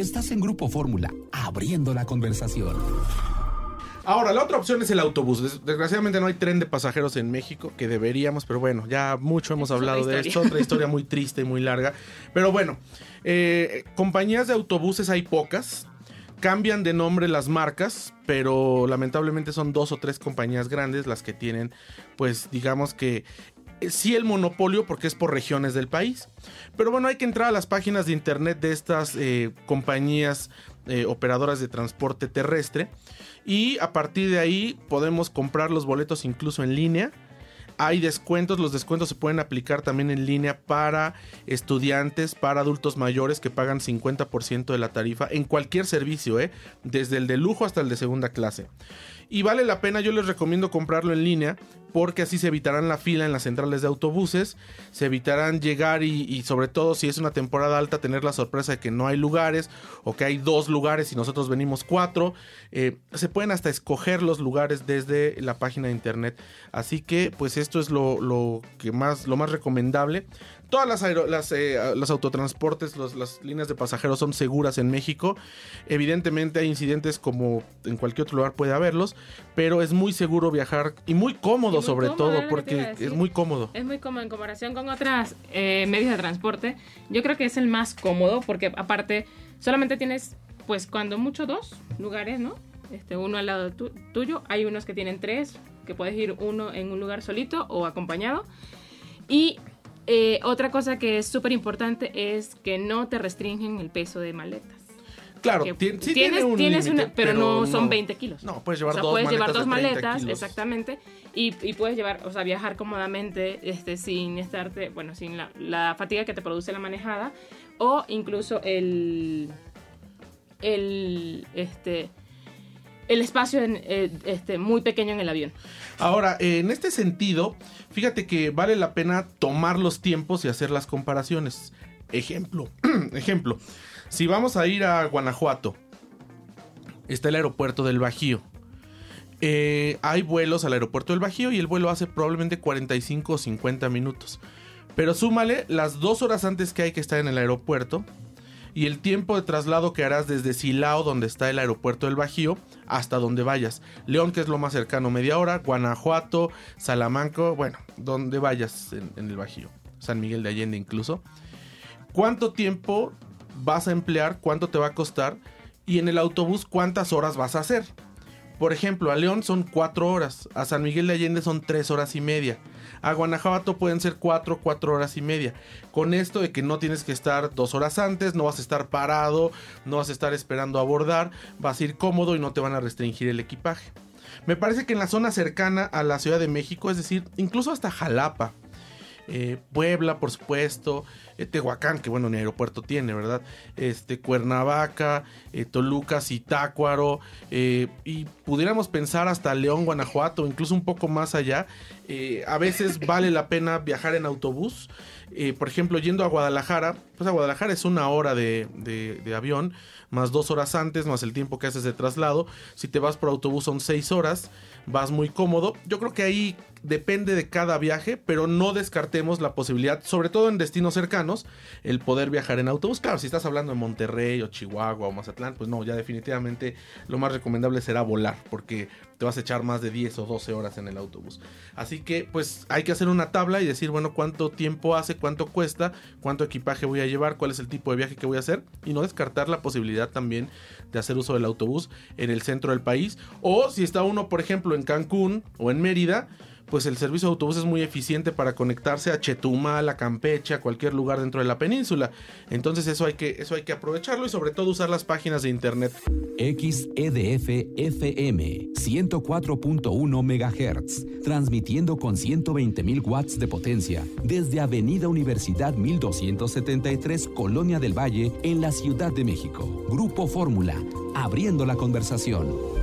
Estás en Grupo Fórmula, abriendo la conversación. Ahora, la otra opción es el autobús. Desgraciadamente no hay tren de pasajeros en México, que deberíamos, pero bueno, ya mucho hemos hablado de esto. Otra historia muy triste y muy larga. Pero bueno, eh, compañías de autobuses hay pocas. Cambian de nombre las marcas, pero lamentablemente son dos o tres compañías grandes las que tienen, pues digamos que sí el monopolio porque es por regiones del país. Pero bueno, hay que entrar a las páginas de internet de estas eh, compañías eh, operadoras de transporte terrestre y a partir de ahí podemos comprar los boletos incluso en línea. Hay descuentos, los descuentos se pueden aplicar también en línea para estudiantes, para adultos mayores que pagan 50% de la tarifa en cualquier servicio, desde el de lujo hasta el de segunda clase. Y vale la pena, yo les recomiendo comprarlo en línea porque así se evitarán la fila en las centrales de autobuses, se evitarán llegar y, sobre todo si es una temporada alta tener la sorpresa de que no hay lugares o que hay dos lugares y nosotros venimos cuatro. Eh, se pueden hasta escoger los lugares desde la página de internet. Así que pues esto es lo, lo que más, lo más recomendable. Todas las, las eh, autotransportes, las líneas de pasajeros son seguras en México. Evidentemente hay incidentes como en cualquier otro lugar puede haberlos, pero es muy seguro viajar y muy cómodo sobre todo porque es muy cómodo. Es muy cómodo en comparación con otras eh, medios de transporte. Yo creo que es el más cómodo porque aparte solamente tienes pues cuando mucho dos lugares, ¿no? Este, uno al lado tuyo. Hay unos que tienen tres, que puedes ir uno en un lugar solito o acompañado. Y eh, otra cosa que es súper importante es que no te restringen el peso de maletas. Claro, tienes, un tienes pero, no son 20 kilos. No, puedes llevar o sea, dos puedes maletas. llevar dos maletas, exactamente. Y, puedes llevar, o sea, viajar cómodamente este, sin estarte, bueno, sin la, fatiga que te produce la manejada. O incluso el. El. Este. El espacio en, eh, este, muy pequeño en el avión. Ahora, en este sentido, fíjate que vale la pena tomar los tiempos y hacer las comparaciones. Ejemplo, ejemplo, si vamos a ir a Guanajuato, está el aeropuerto del Bajío. Eh, hay vuelos al aeropuerto del Bajío y el vuelo hace probablemente 45 o 50 minutos. Pero súmale las dos horas antes que hay que estar en el aeropuerto y el tiempo de traslado que harás desde Silao, donde está el aeropuerto del Bajío, hasta donde vayas. León, que es lo más cercano, media hora. Guanajuato, Salamanca, bueno, donde vayas en, el Bajío. San Miguel de Allende incluso. ¿Cuánto tiempo vas a emplear? ¿Cuánto te va a costar? Y en el autobús, ¿cuántas horas vas a hacer? Por ejemplo, a León son cuatro horas, a San Miguel de Allende son tres horas y media. A Guanajuato pueden ser 4, 4 horas y media. Con esto de que no tienes que estar dos horas antes, no vas a estar parado, no vas a estar esperando abordar, vas a ir cómodo y no te van a restringir el equipaje. Me parece que en la zona cercana a la Ciudad de México, es decir, incluso hasta Jalapa, eh, Puebla, por supuesto, eh, Tehuacán, que bueno, ni aeropuerto tiene, ¿verdad? Este, Cuernavaca, eh, Toluca, Zitácuaro, y pudiéramos pensar hasta León, Guanajuato, incluso un poco más allá. a veces vale la pena viajar en autobús. Por ejemplo, yendo a Guadalajara, pues a Guadalajara es una hora de, de avión más dos horas antes, más el tiempo que haces de traslado. Si te vas por autobús son seis horas, vas muy cómodo. Yo creo que ahí depende de cada viaje, pero no descartemos la posibilidad, sobre todo en destinos cercanos, el poder viajar en autobús. Claro, si estás hablando de Monterrey o Chihuahua o Mazatlán, pues no, ya definitivamente lo más recomendable será volar, porque te vas a echar más de 10 o 12 horas en el autobús. Así que pues hay que hacer una tabla y decir, bueno, cuánto tiempo hace, cuánto cuesta, cuánto equipaje voy a llevar, cuál es el tipo de viaje que voy a hacer y no descartar la posibilidad también de hacer uso del autobús en el centro del país. O si está uno, por ejemplo, en Cancún o en Mérida, pues el servicio de autobús es muy eficiente para conectarse a Chetumal, a Campeche, a cualquier lugar dentro de la península. Entonces eso hay que, eso hay que aprovecharlo y sobre todo usar las páginas de internet. XEDF FM 104.1 MHz, transmitiendo con 120.000 watts de potencia desde Avenida Universidad 1273, Colonia del Valle, en la Ciudad de México. Grupo Fórmula, abriendo la conversación.